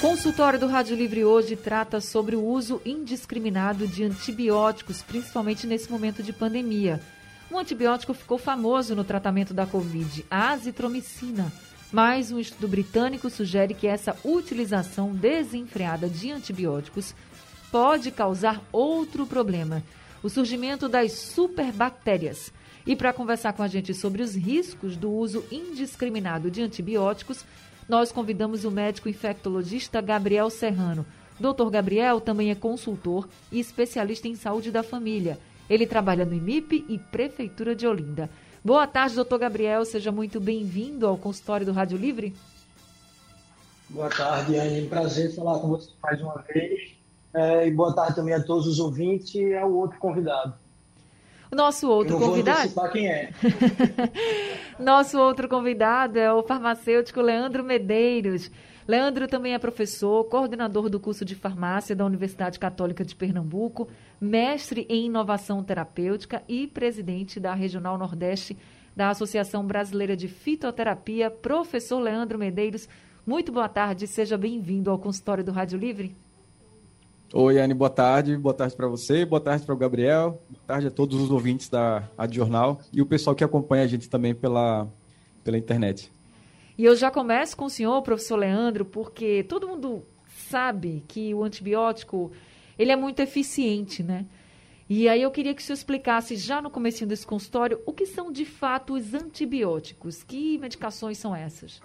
Consultório do Rádio Livre hoje trata sobre o uso indiscriminado de antibióticos, principalmente nesse momento de pandemia. Um antibiótico ficou famoso no tratamento da Covid, a azitromicina. Mas um estudo britânico sugere que essa utilização desenfreada de antibióticos pode causar outro problema: o surgimento das superbactérias. E para conversar com a gente sobre os riscos do uso indiscriminado de antibióticos, nós convidamos o médico infectologista Gabriel Serrano. Doutor Gabriel também é consultor e especialista em saúde da família. Ele trabalha no IMIP e Prefeitura de Olinda. Boa tarde, doutor Gabriel. Seja muito bem-vindo ao consultório do Rádio Livre. Boa tarde, Anne. Prazer falar com você mais uma vez. É, e boa tarde também a todos os ouvintes e ao outro convidado. Nosso outro convidado. Vou quem é. Nosso outro convidado é o farmacêutico Leandro Medeiros. Leandro também é professor, coordenador do curso de farmácia da Universidade Católica de Pernambuco, mestre em inovação terapêutica e presidente da Regional Nordeste da Associação Brasileira de Fitoterapia. Professor Leandro Medeiros, muito boa tarde, seja bem-vindo ao consultório do Rádio Livre. Oi, Anne, boa tarde. Boa tarde para você, boa tarde para o Gabriel, boa tarde a todos os ouvintes da Rádio Jornal e o pessoal que acompanha a gente também pela, pela internet. E eu já começo com o senhor, professor Leandro, porque todo mundo sabe que o antibiótico ele é muito eficiente, né? E aí eu queria que o senhor explicasse já no começo desse consultório o que são de fato os antibióticos, que medicações são essas?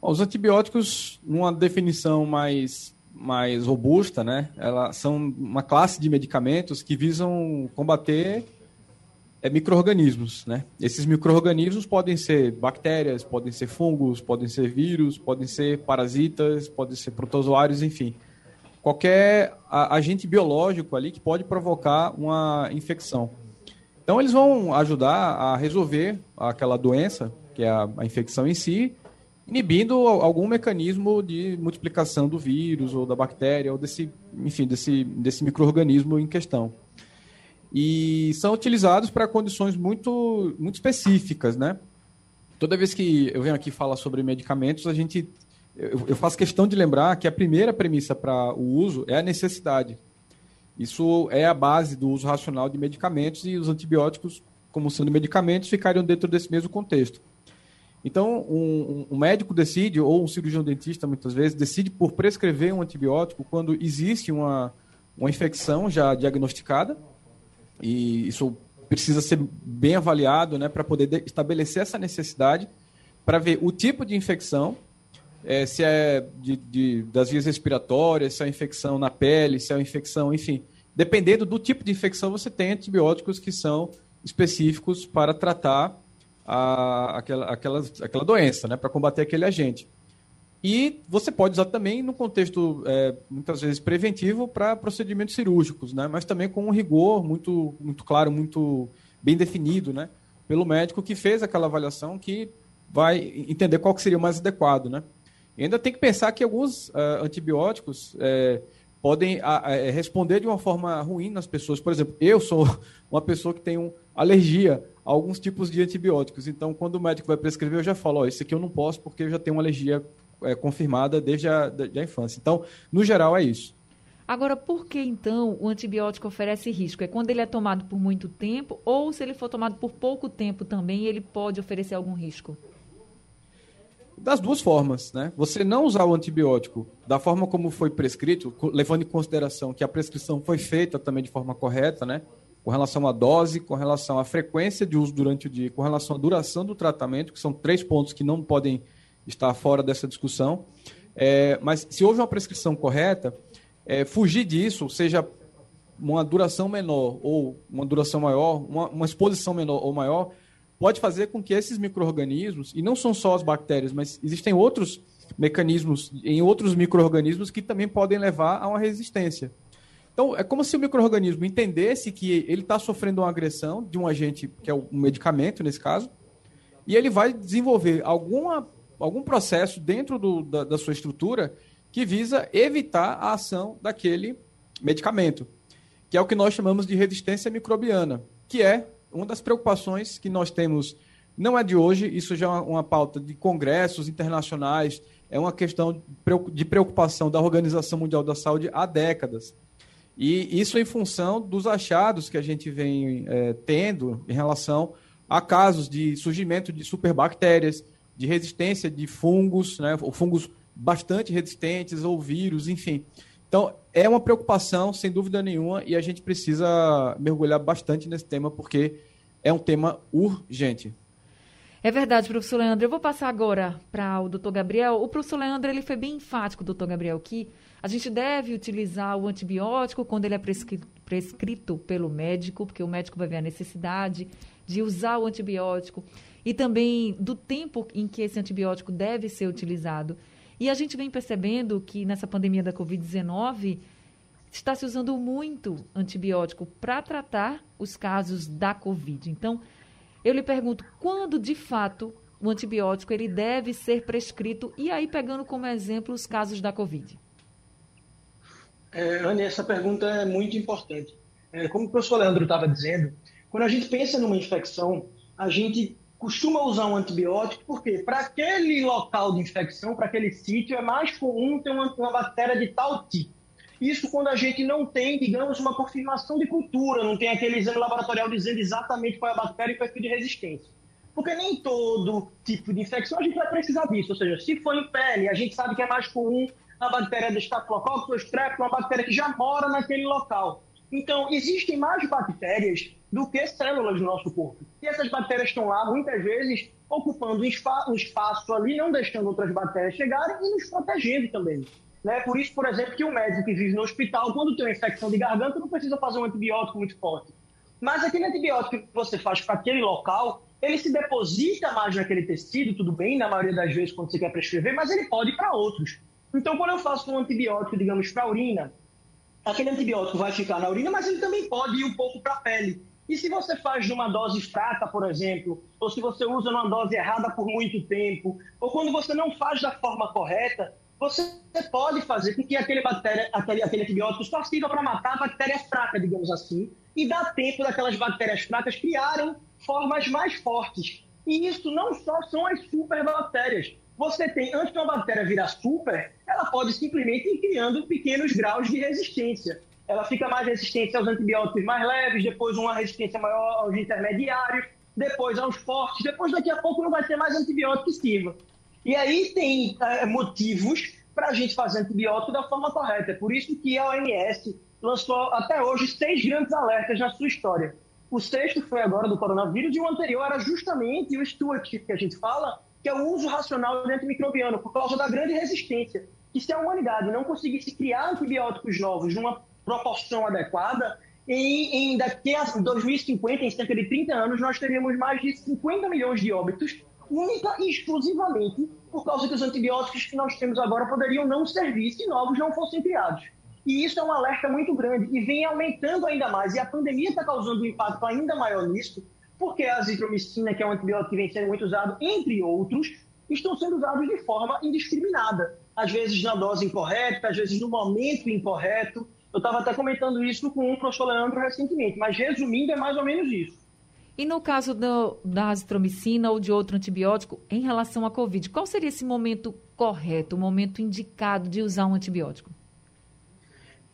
Os antibióticos, numa definição mais mais robusta, né? Elas são uma classe de medicamentos que visam combater é, micro-organismos, né? Esses micro-organismos podem ser bactérias, podem ser fungos, podem ser vírus, podem ser parasitas, podem ser protozoários, enfim. Qualquer agente biológico ali que pode provocar uma infecção. Então, eles vão ajudar a resolver aquela doença, que é a, a infecção em si, inibindo algum mecanismo de multiplicação do vírus ou da bactéria ou desse, enfim, desse, desse microorganismo em questão. E são utilizados para condições muito, muito específicas, né? Toda vez que eu venho aqui falar sobre medicamentos, a gente eu, eu faço questão de lembrar que a primeira premissa para o uso é a necessidade. Isso é a base do uso racional de medicamentos e os antibióticos, como sendo medicamentos, ficariam dentro desse mesmo contexto. Então, um, um, médico decide, ou um cirurgião dentista, muitas vezes, decide por prescrever um antibiótico quando existe uma, uma infecção já diagnosticada, e isso precisa ser bem avaliado né, para poder estabelecer essa necessidade, para ver o tipo de infecção, é, se é de, de, das vias respiratórias, se é infecção na pele, se é infecção, enfim. Dependendo do tipo de infecção, você tem antibióticos que são específicos para tratar a, aquela, aquela, aquela doença, né, para combater aquele agente. E você pode usar também no contexto, é, muitas vezes, preventivo para procedimentos cirúrgicos, né, mas também com um rigor muito, muito claro, muito bem definido né, pelo médico que fez aquela avaliação que vai entender qual que seria o mais adequado. Né. E ainda tem que pensar que alguns uh, antibióticos é, podem responder de uma forma ruim nas pessoas. Por exemplo, eu sou uma pessoa que tem alergia alguns tipos de antibióticos. Então, quando o médico vai prescrever, eu já falo, ó, esse aqui eu não posso porque eu já tenho uma alergia é, confirmada desde a da, infância. Então, no geral, é isso. Agora, por que então o antibiótico oferece risco? É quando ele é tomado por muito tempo ou se ele for tomado por pouco tempo também, ele pode oferecer algum risco? Das duas formas, né? Você não usar o antibiótico da forma como foi prescrito, levando em consideração que a prescrição foi feita também de forma correta, né? Com relação à dose, com relação à frequência de uso durante o dia, com relação à duração do tratamento, que são três pontos que não podem estar fora dessa discussão. É, mas se houve uma prescrição correta, é, fugir disso, seja uma duração menor ou uma duração maior, uma, uma exposição menor ou maior, pode fazer com que esses micro-organismos, e não são só as bactérias, mas existem outros mecanismos em outros micro-organismos que também podem levar a uma resistência. Então, é como se o microorganismo entendesse que ele está sofrendo uma agressão de um agente, que é um medicamento nesse caso, e ele vai desenvolver alguma, algum processo dentro do, da, da sua estrutura que visa evitar a ação daquele medicamento, que é o que nós chamamos de resistência microbiana, que é uma das preocupações que nós temos, não é de hoje, isso já é uma, uma pauta de congressos internacionais, é uma questão de preocupação da Organização Mundial da Saúde há décadas. E isso em função dos achados que a gente vem é, tendo em relação a casos de surgimento de superbactérias, de resistência de fungos, né, ou fungos bastante resistentes, ou vírus, enfim. Então, é uma preocupação, sem dúvida nenhuma, e a gente precisa mergulhar bastante nesse tema, porque é um tema urgente. É verdade, professor Leandro. Eu vou passar agora para o doutor Gabriel. O professor Leandro ele foi bem enfático, doutor Gabriel, que a gente deve utilizar o antibiótico quando ele é prescrito, prescrito pelo médico, porque o médico vai ver a necessidade de usar o antibiótico e também do tempo em que esse antibiótico deve ser utilizado. E a gente vem percebendo que nessa pandemia da Covid-19 está se usando muito antibiótico para tratar os casos da Covid. Então, eu lhe pergunto, quando de fato o antibiótico ele deve ser prescrito? E aí, pegando como exemplo os casos da Covid. É, Anne, essa pergunta é muito importante. É, como o professor Leandro estava dizendo, quando a gente pensa numa infecção, a gente costuma usar um antibiótico, porque para aquele local de infecção, para aquele sítio, é mais comum ter uma, uma bactéria de tal tipo. Isso quando a gente não tem, digamos, uma confirmação de cultura, não tem aquele exame laboratorial dizendo exatamente qual é a bactéria e qual é tipo de resistência. Porque nem todo tipo de infecção a gente vai precisar disso. Ou seja, se for em pele, a gente sabe que é mais comum a bactéria do Staphylococcus strep, uma bactéria que já mora naquele local. Então, existem mais bactérias do que células no nosso corpo. E essas bactérias estão lá, muitas vezes, ocupando um espaço ali, não deixando outras bactérias chegarem e nos protegendo também. Né? Por isso, por exemplo, que o médico que vive no hospital, quando tem uma infecção de garganta, não precisa fazer um antibiótico muito forte. Mas aquele antibiótico que você faz para aquele local, ele se deposita mais naquele tecido, tudo bem, na maioria das vezes quando você quer prescrever, mas ele pode ir para outros. Então, quando eu faço um antibiótico, digamos, para a urina, aquele antibiótico vai ficar na urina, mas ele também pode ir um pouco para a pele. E se você faz numa dose fraca, por exemplo, ou se você usa numa dose errada por muito tempo, ou quando você não faz da forma correta, você pode fazer com que aquele, bactéria, aquele, aquele antibiótico só sirva para matar a bactéria fraca, digamos assim, e dá tempo daquelas bactérias fracas criarem formas mais fortes. E isso não só são as superbactérias. Você tem, antes de uma bactéria virar super, ela pode simplesmente ir criando pequenos graus de resistência. Ela fica mais resistente aos antibióticos mais leves, depois uma resistência maior aos intermediários, depois aos fortes, depois daqui a pouco não vai ter mais antibiótico que sirva. E aí tem é, motivos para a gente fazer antibiótico da forma correta. É por isso que a OMS lançou até hoje seis grandes alertas na sua história. O sexto foi agora do coronavírus e o anterior era justamente o stewardship que a gente fala, que é o uso racional do antimicrobiano, por causa da grande resistência. Que se a humanidade não conseguisse criar antibióticos novos numa proporção adequada, em, em daqui a 2050, em cerca de 30 anos, nós teríamos mais de 50 milhões de óbitos única e exclusivamente por causa que os antibióticos que nós temos agora poderiam não servir se novos não fossem criados. E isso é um alerta muito grande e vem aumentando ainda mais. E a pandemia está causando um impacto ainda maior nisso, porque a azitromicina, que é um antibiótico que vem sendo muito usado, entre outros, estão sendo usados de forma indiscriminada. Às vezes na dose incorreta, às vezes no momento incorreto. Eu estava até comentando isso com o professor Leandro recentemente, mas resumindo, é mais ou menos isso. E no caso do, da azitromicina ou de outro antibiótico, em relação à Covid, qual seria esse momento correto, o momento indicado de usar um antibiótico?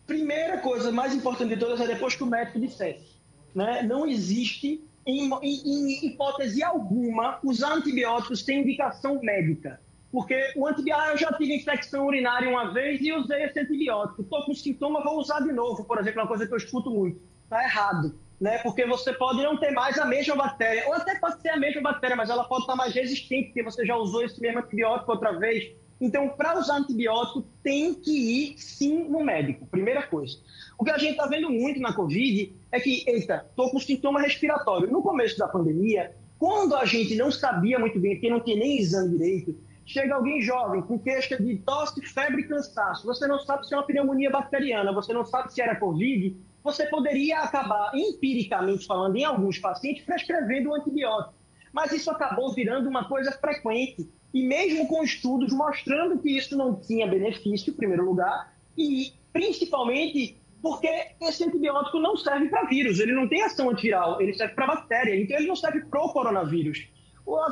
Primeira coisa mais importante de todas é depois que o médico dissesse. Né? Não existe, em, em, em hipótese alguma, usar antibióticos sem indicação médica. Porque o antibiótico, ah, eu já tive infecção urinária uma vez e usei esse antibiótico. Estou com sintoma, vou usar de novo, por exemplo, uma coisa que eu escuto muito. Está errado né? Porque você pode não ter mais a mesma bactéria, ou até pode ser a mesma bactéria, mas ela pode estar mais resistente, porque você já usou esse mesmo antibiótico outra vez. Então, para usar antibiótico, tem que ir sim no médico, primeira coisa. O que a gente está vendo muito na Covid é que, eita, estou com sintoma respiratório. No começo da pandemia, quando a gente não sabia muito bem, porque não tinha nem exame direito, chega alguém jovem com queixa de tosse, febre e cansaço, você não sabe se é uma pneumonia bacteriana, você não sabe se era Covid, você poderia acabar, empiricamente falando, em alguns pacientes, prescrevendo um antibiótico. Mas isso acabou virando uma coisa frequente. E mesmo com estudos mostrando que isso não tinha benefício, em primeiro lugar, e principalmente porque esse antibiótico não serve para vírus, ele não tem ação antiviral, ele serve para bactéria, então ele não serve para o coronavírus.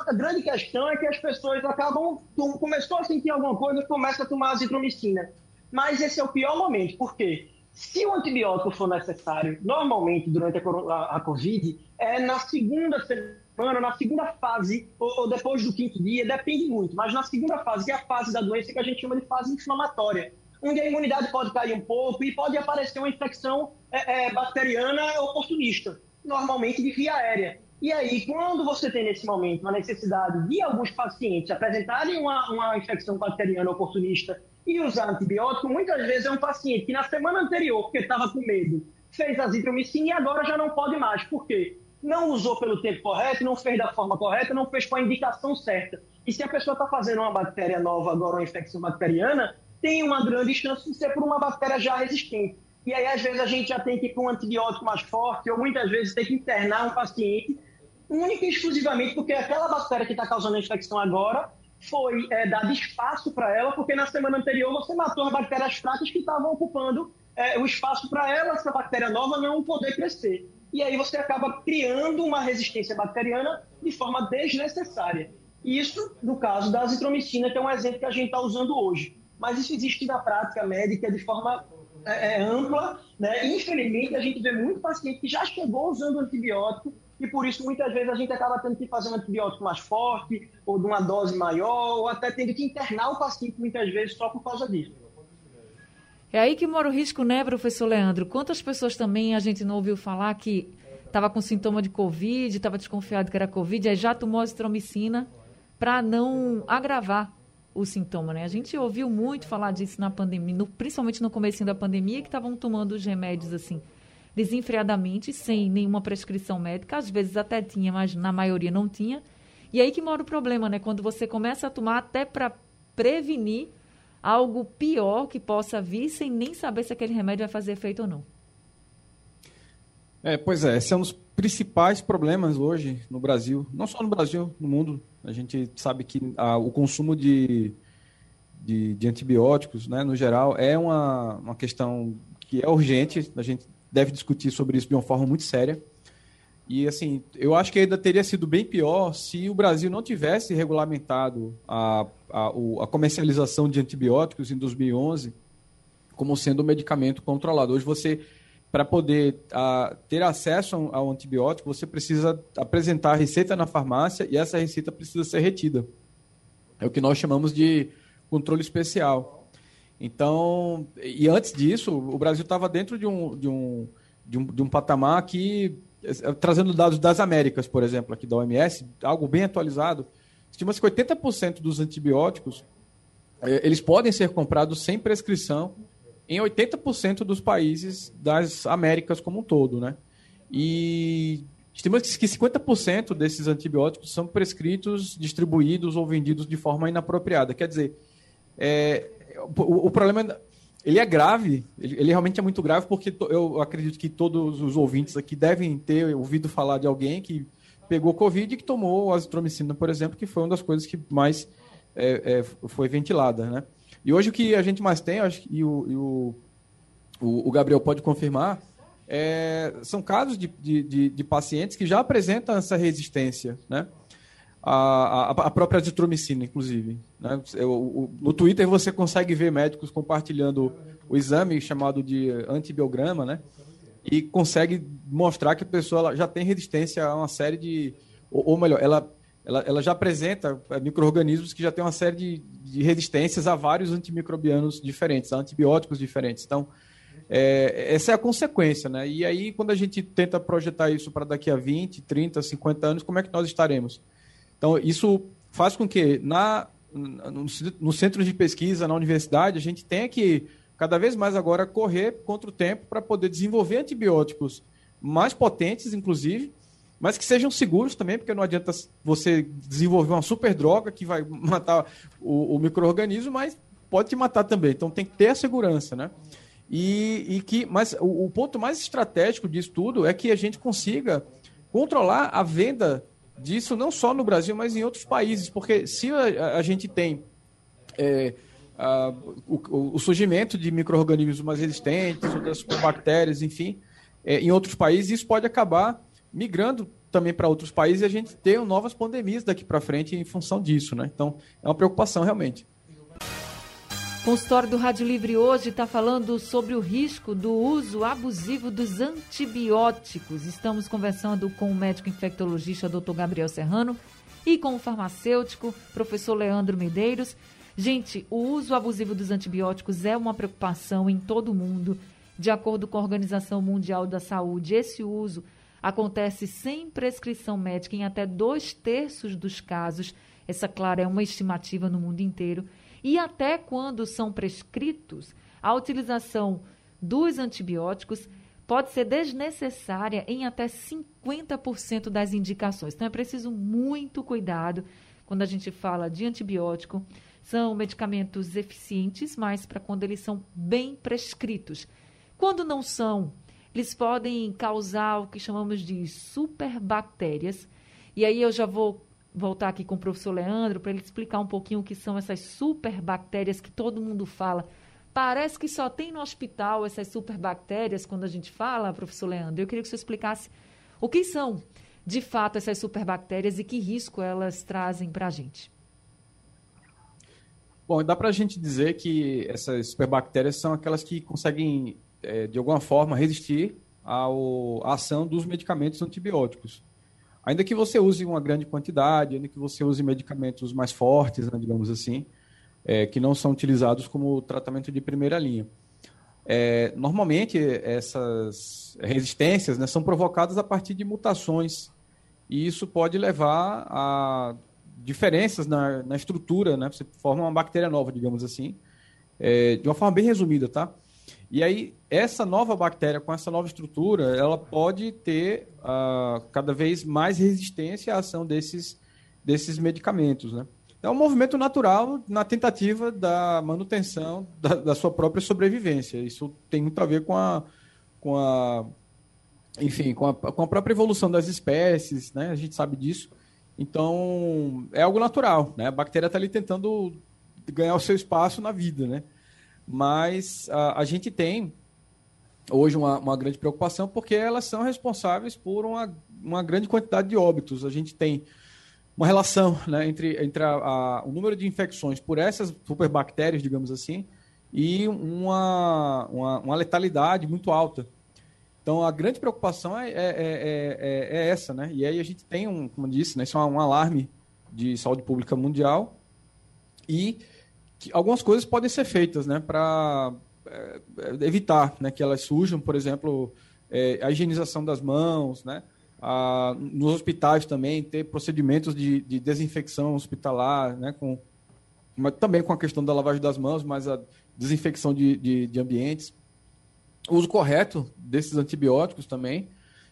A grande questão é que as pessoas acabam, começou a sentir alguma coisa, começa a tomar azitromicina. Mas esse é o pior momento, por quê? Se o antibiótico for necessário, normalmente durante a, a, Covid, é na segunda semana, na segunda fase, ou, ou, depois do quinto dia, depende muito, mas na segunda fase, que é a fase da doença que a gente chama de fase inflamatória, onde a imunidade pode cair um pouco e pode aparecer uma infecção é, é, bacteriana oportunista, normalmente de via aérea. E aí, quando você tem nesse momento a necessidade de alguns pacientes apresentarem uma, uma infecção bacteriana oportunista e usar antibiótico, muitas vezes é um paciente que na semana anterior, porque estava com medo, fez azitromicina e agora já não pode mais. Por quê? Não usou pelo tempo correto, não fez da forma correta, não fez com a indicação certa. E se a pessoa está fazendo uma bactéria nova agora, uma infecção bacteriana, tem uma grande chance de ser por uma bactéria já resistente. E aí, às vezes, a gente já tem que ir com um antibiótico mais forte, ou muitas vezes tem que internar um paciente única e exclusivamente porque aquela bactéria que está causando a infecção agora foi é, dado espaço para ela, porque na semana anterior você matou as bactérias fracas que estavam ocupando é, o espaço para ela, essa bactéria nova, não poder crescer. E aí você acaba criando uma resistência bacteriana de forma desnecessária. Isso no caso da azitromicina, que é um exemplo que a gente está usando hoje. Mas isso existe na prática médica de forma é, é, ampla. Né? Infelizmente, a gente vê muito paciente que já chegou usando antibiótico e por isso muitas vezes a gente acaba tendo que fazer um antibiótico mais forte, ou de uma dose maior, ou até tendo que internar o paciente muitas vezes só por causa disso. É aí que mora o risco, né, professor Leandro? Quantas pessoas também a gente não ouviu falar que estava com sintoma de Covid, estava desconfiado que era Covid, aí já tomou azitromicina para não agravar o sintoma, né? A gente ouviu muito falar disso na pandemia, no, principalmente no começo da pandemia, que estavam tomando os remédios assim desenfreadamente, sem nenhuma prescrição médica. Às vezes até tinha, mas na maioria não tinha. E aí que mora o problema, né? Quando você começa a tomar até para prevenir algo pior que possa vir sem nem saber se aquele remédio vai fazer efeito ou não. É, pois é, esse é um dos principais problemas hoje no Brasil, não só no Brasil, no mundo. A gente sabe que a, o consumo de, de, de, antibióticos, né, no geral, é uma, uma questão que é urgente. A gente deve discutir sobre isso de uma forma muito séria. E, assim, eu acho que ainda teria sido bem pior se o Brasil não tivesse regulamentado a, a, a comercialização de antibióticos em 2011 como sendo um medicamento controlado. Hoje você, para poder a, ter acesso ao antibiótico, você precisa apresentar a receita na farmácia e essa receita precisa ser retida. É o que nós chamamos de controle especial. Então, e antes disso, o Brasil estava dentro de um, de, um, de, um, de um patamar que, eh, trazendo dados das Américas, por exemplo, aqui da OMS, algo bem atualizado, estima-se que 80% dos antibióticos eh, eles podem ser comprados sem prescrição em 80% dos países das Américas como um todo, né? E estima-se que 50% desses antibióticos são prescritos, distribuídos ou vendidos de forma inapropriada. Quer dizer, é, o, o problema ele é grave, ele, ele, realmente é muito grave, porque eu acredito que todos os ouvintes aqui devem ter ouvido falar de alguém que pegou Covid e que tomou azitromicina, por exemplo, que foi uma das coisas que mais é, é, foi ventilada, né? E hoje o que a gente mais tem, acho, e, o, e o, o, Gabriel pode confirmar, é, são casos de, de, de, pacientes que já apresentam essa resistência, né? A, a, própria azitromicina, inclusive. Né? Eu, no Twitter você consegue ver médicos compartilhando o exame chamado de antibiograma, né? E consegue mostrar que a pessoa já tem resistência a uma série de. Ou, ou melhor, ela, ela, ela já apresenta é, micro-organismos que já tem uma série de, de resistências a vários antimicrobianos diferentes, a antibióticos diferentes. Então, é, essa é a consequência, né? E aí, quando a gente tenta projetar isso para daqui a 20, 30, 50 anos, como é que nós estaremos? Então, isso faz com que na, no, centro de pesquisa, na universidade, a gente tenha que, cada vez mais agora, correr contra o tempo para poder desenvolver antibióticos mais potentes, inclusive, mas que sejam seguros também, porque não adianta você desenvolver uma super droga que vai matar o, o microorganismo, mas pode te matar também. Então tem que ter a segurança, né? E, e que, mas o, o, ponto mais estratégico disso tudo é que a gente consiga controlar a venda disso não só no Brasil, mas em outros países, porque se a, a gente tem é, a, o, o, surgimento de micro-organismos mais resistentes, outras bactérias, enfim, é, em outros países, isso pode acabar migrando também para outros países e a gente ter novas pandemias daqui para frente em função disso, né? Então, é uma preocupação realmente. O consultório do Rádio Livre hoje está falando sobre o risco do uso abusivo dos antibióticos. Estamos conversando com o médico infectologista Dr. Gabriel Serrano e com o farmacêutico professor Leandro Medeiros. Gente, o uso abusivo dos antibióticos é uma preocupação em todo o mundo. De acordo com a Organização Mundial da Saúde, esse uso acontece sem prescrição médica em até dois terços dos casos. Essa, claro, é uma estimativa no mundo inteiro. E até quando são prescritos, a utilização dos antibióticos pode ser desnecessária em até 50% das indicações. Então é preciso muito cuidado quando a gente fala de antibiótico. São medicamentos eficientes, mas para quando eles são bem prescritos. Quando não são, eles podem causar o que chamamos de superbactérias. E aí eu já vou voltar aqui com o professor Leandro para ele explicar um pouquinho o que são essas superbactérias que todo mundo fala. Parece que só tem no hospital essas superbactérias quando a gente fala, professor Leandro. Eu queria que você explicasse o que são, de fato, essas superbactérias e que risco elas trazem para a gente. Bom, dá para a gente dizer que essas superbactérias são aquelas que conseguem é, de alguma forma, resistir ao, à ação dos medicamentos antibióticos. Ainda que você use uma grande quantidade, ainda que você use medicamentos mais fortes, né, digamos assim, é, que não são utilizados como tratamento de primeira linha. É, normalmente, essas resistências né, são provocadas a partir de mutações, e isso pode levar a diferenças na, na estrutura, né? Você forma uma bactéria nova, digamos assim, é, de uma forma bem resumida, tá? E aí, essa nova bactéria com essa nova estrutura, ela pode ter uh, cada vez mais resistência à ação desses, desses medicamentos, né? É um movimento natural na tentativa da manutenção da, da, sua própria sobrevivência. Isso tem muito a ver com a, com a enfim, com a, com a própria evolução das espécies, né? A gente sabe disso. Então, é algo natural, né? A bactéria está ali tentando ganhar o seu espaço na vida, né? Mas a, a gente tem hoje uma, uma, grande preocupação porque elas são responsáveis por uma, uma grande quantidade de óbitos. A gente tem uma relação né, entre, entre a, a, o número de infecções por essas superbactérias, digamos assim, e uma, uma, uma, letalidade muito alta. Então, a grande preocupação é, é, é, é, essa, né? E aí a gente tem, um, como disse, né, isso é um alarme de saúde pública mundial e que algumas coisas podem ser feitas né, para é, evitar né, que elas surjam, por exemplo, é, a higienização das mãos, né, a, nos hospitais também ter procedimentos de, de desinfecção hospitalar, né, com, mas também com a questão da lavagem das mãos, mas a desinfecção de, de, de ambientes, o uso correto desses antibióticos também,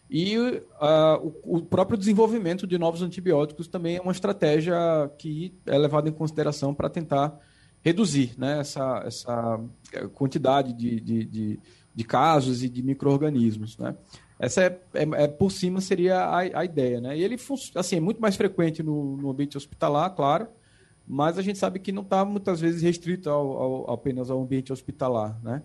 e uh, o, o, próprio desenvolvimento de novos antibióticos também é uma estratégia que é levada em consideração para tentar reduzir né, essa, essa quantidade de, de, de, de casos e de micro-organismos. Né? Essa é, é, é, por cima seria a, a ideia. Né? E ele assim, é muito mais frequente no, no ambiente hospitalar, claro, mas a gente sabe que não está muitas vezes restrito ao, ao, apenas ao ambiente hospitalar. Né?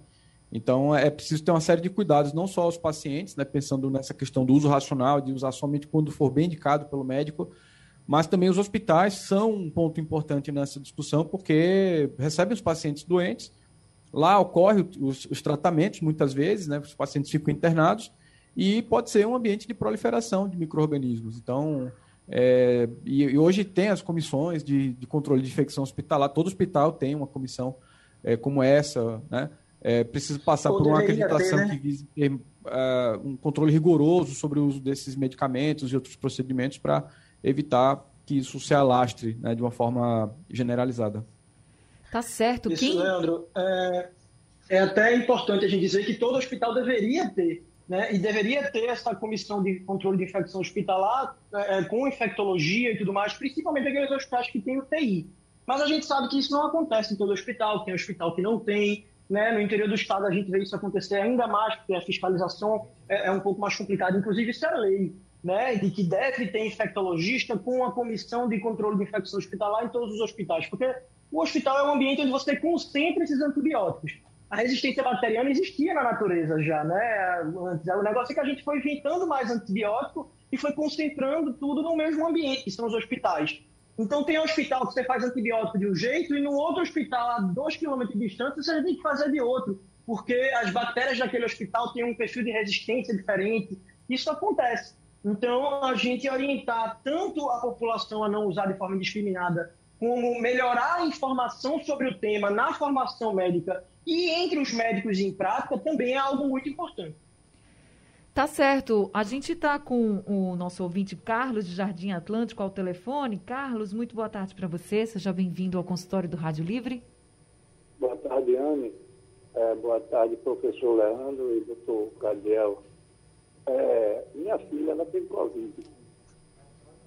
Então é preciso ter uma série de cuidados, não só aos pacientes, né, pensando nessa questão do uso racional, de usar somente quando for bem indicado pelo médico, mas também os hospitais são um ponto importante nessa discussão, porque recebem os pacientes doentes, lá ocorrem os, os tratamentos, muitas vezes, né, os pacientes ficam internados, e pode ser um ambiente de proliferação de micro-organismos. Então, é, e, e, hoje tem as comissões de, de, controle de infecção hospitalar, todo hospital tem uma comissão é, como essa, né? É, precisa passar por uma acreditação ter, né? que vise ter uh, um controle rigoroso sobre o uso desses medicamentos e outros procedimentos para evitar que isso se alastre né, de uma forma generalizada. Tá certo. Isso, Quem... Leandro, é, é até importante a gente dizer que todo hospital deveria ter né? E deveria ter essa comissão de controle de infecção hospitalar é, com infectologia e tudo mais, principalmente aqueles hospitais que têm UTI. Mas a gente sabe que isso não acontece em todo hospital, tem hospital que não tem, né? No interior do estado a gente vê isso acontecer ainda mais, porque a fiscalização é, é um pouco mais complicada. Inclusive, isso é lei, né? De que deve ter infectologista com a comissão de controle de infecção hospitalar em todos os hospitais, porque o hospital é um ambiente onde você concentra esses antibióticos a resistência bacteriana existia na natureza já, né? O negócio é que a gente foi inventando mais antibiótico e foi concentrando tudo no mesmo ambiente, que são os hospitais. Então tem um hospital que você faz antibiótico de um jeito e no outro hospital a dois quilômetros de distância você tem que fazer de outro, porque as bactérias daquele hospital têm um perfil de resistência diferente. Isso acontece. Então a gente orientar tanto a população a não usar de forma indiscriminada, como melhorar a informação sobre o tema na formação médica e entre os médicos em prática também é algo muito importante. Tá certo. A gente está com o nosso ouvinte Carlos de Jardim Atlântico ao telefone. Carlos, muito boa tarde para você. Seja bem-vindo ao consultório do Rádio Livre. Boa tarde, Anne. É, boa tarde, professor Leandro e doutor Gabriel. É, minha filha, ela tem Covid.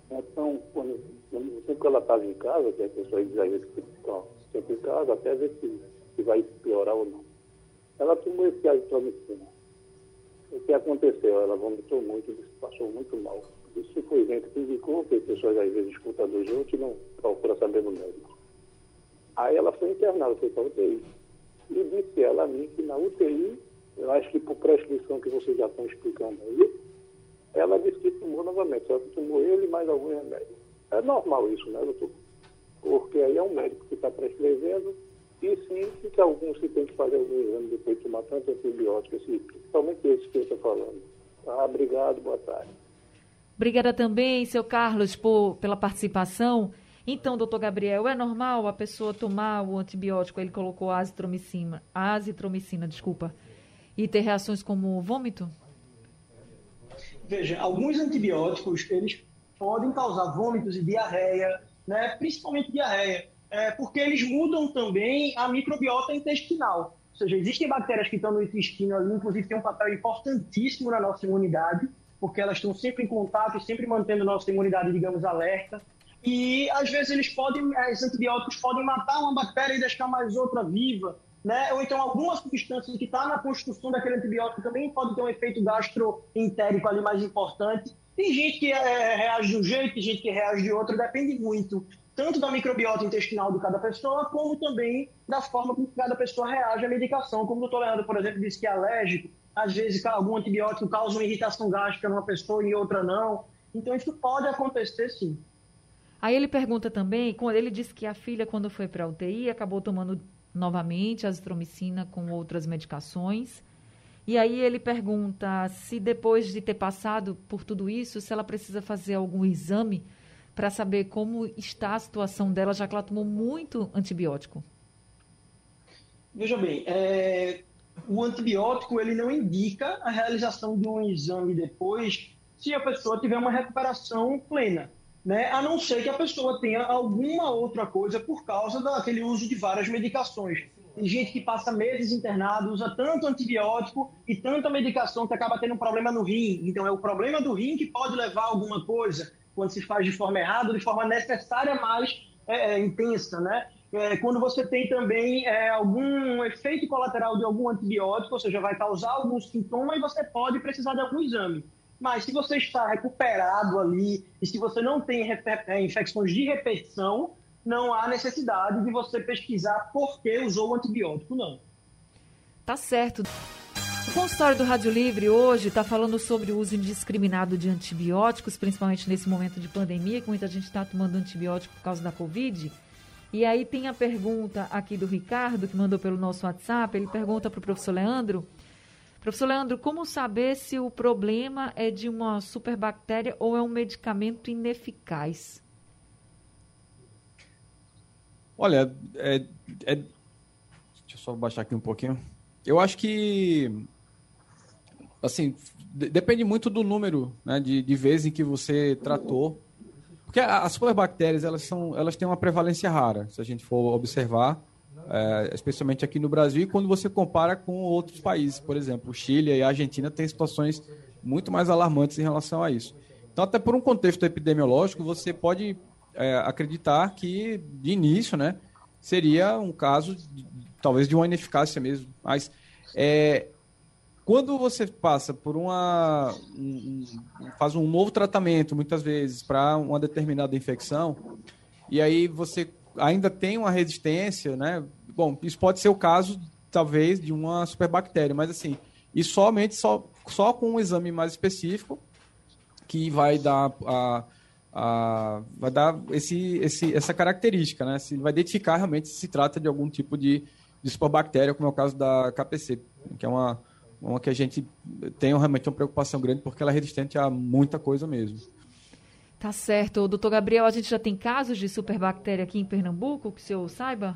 Então, quando, sempre que ela estava em casa, que a pessoa diz às vezes que estão sempre em casa, até ver se se vai piorar ou não. Ela tomou esse azitromicina. O que aconteceu? Ela vomitou muito, passou muito mal. Isso foi gente que indicou, que pessoas às vezes escutam do junto e não procura saber do médico. Aí ela foi internada, foi para a UTI. E disse ela a mim que na UTI, eu acho que por prescrição que vocês já estão explicando aí, ela disse que tomou novamente, que tomou ele mais algum remédio. É normal isso, né, doutor? Porque aí é um médico que está prescrevendo e sim, que alguns que tem que fazer algum exame depois de tomar tanto antibiótico, esse, principalmente esse que eu estou falando. Ah, obrigado, boa tarde. Obrigada também, seu Carlos, por, pela participação. Então, doutor Gabriel, é normal a pessoa tomar o antibiótico, ele colocou azitromicina, azitromicina, desculpa, e ter reações como vômito? Veja, alguns antibióticos, eles podem causar vômitos e diarreia, né? principalmente diarreia é, porque eles mudam também a microbiota intestinal. Ou seja, existem bactérias que estão no intestino ali, inclusive tem um papel importantíssimo na nossa imunidade, porque elas estão sempre em contato sempre mantendo nossa imunidade, digamos, alerta. E às vezes eles podem, os antibióticos podem matar uma bactéria e deixar mais outra viva, né? Ou então alguma substância que está na construção daquele antibiótico também pode ter um efeito gastroentérico ali mais importante. Tem gente que é, reage de um jeito, tem gente que reage de outro, depende muito tanto da microbiota intestinal de cada pessoa, como também da forma como cada pessoa reage à medicação. Como o doutor Leandro, por exemplo, disse que é alérgico, às vezes algum antibiótico causa uma irritação gástrica numa pessoa e outra não. Então isso pode acontecer sim. Aí ele pergunta também, quando ele disse que a filha, quando foi para a UTI, acabou tomando novamente azitromicina com outras medicações. E aí ele pergunta se depois de ter passado por tudo isso, se ela precisa fazer algum exame para saber como está a situação dela, já que ela tomou muito antibiótico? Veja bem, é, o antibiótico ele não indica a realização de um exame depois se a pessoa tiver uma recuperação plena, né? A não ser que a pessoa tenha alguma outra coisa por causa daquele uso de várias medicações. Tem gente que passa meses internado, usa tanto antibiótico e tanta medicação que acaba tendo um problema no rim. Então é o problema do rim que pode levar a alguma coisa quando se faz de forma errada, de forma necessária mais é, é, intensa, né? É, quando você tem também é, algum efeito colateral de algum antibiótico, ou seja, vai causar algum sintoma e você pode precisar de algum exame. Mas se você está recuperado ali e se você não tem é, infecções de repetição, não há necessidade de você pesquisar por que usou o antibiótico, não. Tá certo. O consultório do Rádio Livre hoje está falando sobre o uso indiscriminado de antibióticos, principalmente nesse momento de pandemia, que muita gente está tomando antibiótico por causa da Covid. E aí tem a pergunta aqui do Ricardo, que mandou pelo nosso WhatsApp. Ele pergunta para o professor Leandro. Professor Leandro, como saber se o problema é de uma superbactéria ou é um medicamento ineficaz? Olha, é, é... deixa eu só baixar aqui um pouquinho. Eu acho que assim, depende muito do número né, de, de vezes em que você tratou. Porque as superbactérias, elas, são, elas têm uma prevalência rara, se a gente for observar. É, especialmente aqui no Brasil, e quando você compara com outros países, por exemplo, o Chile e a Argentina têm situações muito mais alarmantes em relação a isso. Então, até por um contexto epidemiológico, você pode é, acreditar que, de início, né, seria um caso, de, talvez, de uma ineficácia mesmo. Mas, é, quando você passa por uma. Um, faz um novo tratamento, muitas vezes, para uma determinada infecção, e aí você ainda tem uma resistência, né? Bom, isso pode ser o caso, talvez, de uma superbactéria, mas assim, e somente só, só com um exame mais específico que vai dar a, a, vai dar esse, esse, essa característica, né? Se vai identificar realmente se trata de algum tipo de, de superbactéria, como é o caso da KPC, que é uma, uma que a gente tem realmente uma preocupação grande porque ela é resistente a muita coisa mesmo. Tá certo. Doutor Gabriel, a gente já tem casos de superbactéria aqui em Pernambuco, que o senhor saiba?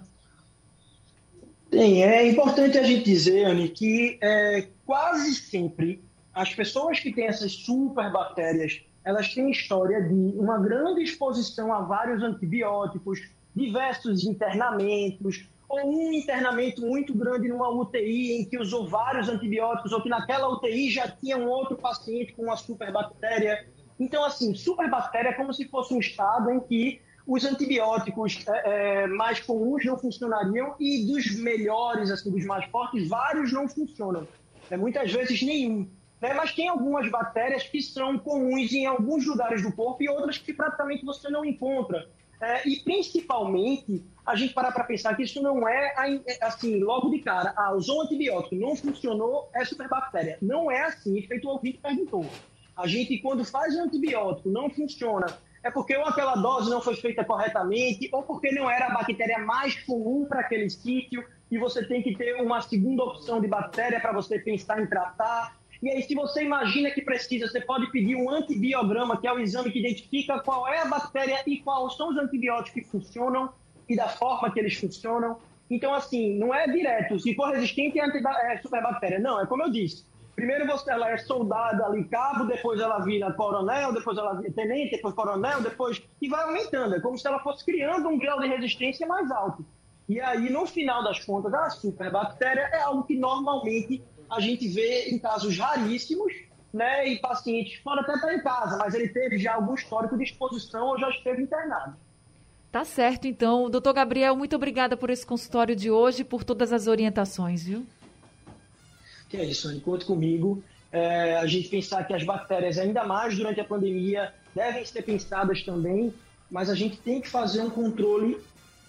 Tem. É importante a gente dizer, Anne, que é, quase sempre as pessoas que têm essas superbactérias, elas têm história de uma grande exposição a vários antibióticos, diversos internamentos, ou um internamento muito grande numa UTI em que usou vários antibióticos, ou que naquela UTI já tinha um outro paciente com uma superbactéria. Então, assim, superbactéria é como se fosse um estado em que os antibióticos é, é, mais comuns não funcionariam e dos melhores, assim, dos mais fortes, vários não funcionam. É, muitas vezes nenhum. Né? Mas tem algumas bactérias que são comuns em alguns lugares do corpo e outras que praticamente você não encontra. É, e principalmente, a gente parar para pensar que isso não é assim, logo de cara, ah, usou um antibiótico, não funcionou, é superbactéria. Não é assim, feito o ouvinte perguntou. A gente, quando faz um antibiótico, não funciona. É porque ou aquela dose não foi feita corretamente, ou porque não era a bactéria mais comum para aquele sítio, e você tem que ter uma segunda opção de bactéria para você pensar em tratar. E aí, se você imagina que precisa, você pode pedir um antibiograma, que é o exame que identifica qual é a bactéria e quais são os antibióticos que funcionam e da forma que eles funcionam. Então, assim, não é direto. Se for resistente, é, é superbactéria. Não, é como eu disse. Primeiro você, ela é soldada ali, cabo, depois ela vira coronel, depois ela vira tenente, depois coronel, depois... E vai aumentando. É como se ela fosse criando um grau de resistência mais alto. E aí, no final das contas, a superbactéria é algo que normalmente a gente vê em casos raríssimos, né? E pacientes podem até estar em casa, mas ele teve já algum histórico de exposição ou já esteve internado. Tá certo, então. Doutor Gabriel, muito obrigada por esse consultório de hoje e por todas as orientações, viu? Que é isso, Anne, comigo. É, a gente pensar que as bactérias, ainda mais durante a pandemia, devem ser pensadas também, mas a gente tem que fazer um controle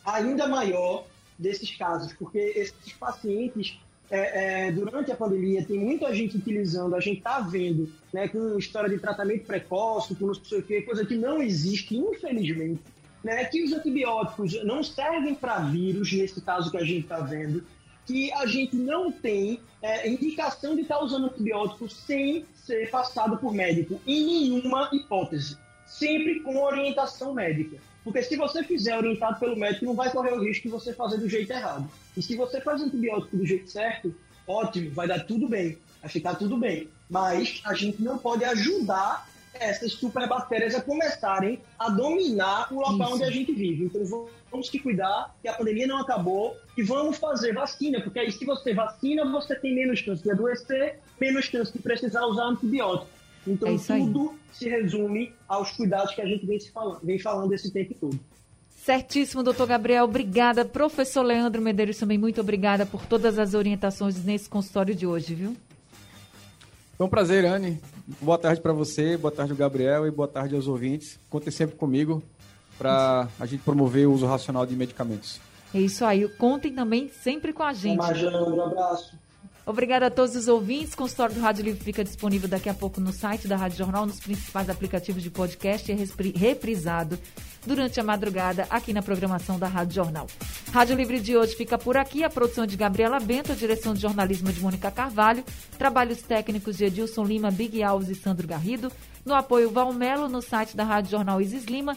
ainda maior desses casos, porque esses pacientes, é, é, durante a pandemia, tem muita gente utilizando, a gente está vendo, né, com história de tratamento precoce, com não sei o quê, coisa que não existe, infelizmente, né, que os antibióticos não servem para vírus, nesse caso que a gente está vendo, que a gente não tem é, indicação de estar usando antibiótico sem ser passado por médico, em nenhuma hipótese. Sempre com orientação médica. Porque se você fizer orientado pelo médico, não vai correr o risco de você fazer do jeito errado. E se você faz antibiótico do jeito certo, ótimo, vai dar tudo bem, vai ficar tudo bem. Mas a gente não pode ajudar essas superbactérias a começarem a dominar o local Isso. onde a gente vive. Então vamos que cuidar que a pandemia não acabou e vamos fazer vacina, porque aí se você vacina, você tem menos chance de adoecer, menos chance de precisar usar antibiótico. Então é tudo se resume aos cuidados que a gente vem, falando, vem falando esse tempo todo. Certíssimo, doutor Gabriel. Obrigada. Professor Leandro Medeiros também, muito obrigada por todas as orientações nesse consultório de hoje, viu? Foi um prazer, Anne. Boa tarde para você, boa tarde ao Gabriel e boa tarde aos ouvintes. Contem sempre comigo para a gente promover o uso racional de medicamentos. É isso aí. Contem também sempre com a gente. Um abraço. Obrigada a todos os ouvintes. O consultório do Rádio Livre fica disponível daqui a pouco no site da Rádio Jornal, nos principais aplicativos de podcast e é reprisado durante a madrugada aqui na programação da Rádio Jornal. Rádio Livre de hoje fica por aqui. A produção de Gabriela Bento, a direção de jornalismo de Mônica Carvalho, trabalhos técnicos de Edilson Lima, Big Alves e Sandro Garrido. No apoio Valmelo, no site da Rádio Jornal Isis Lima.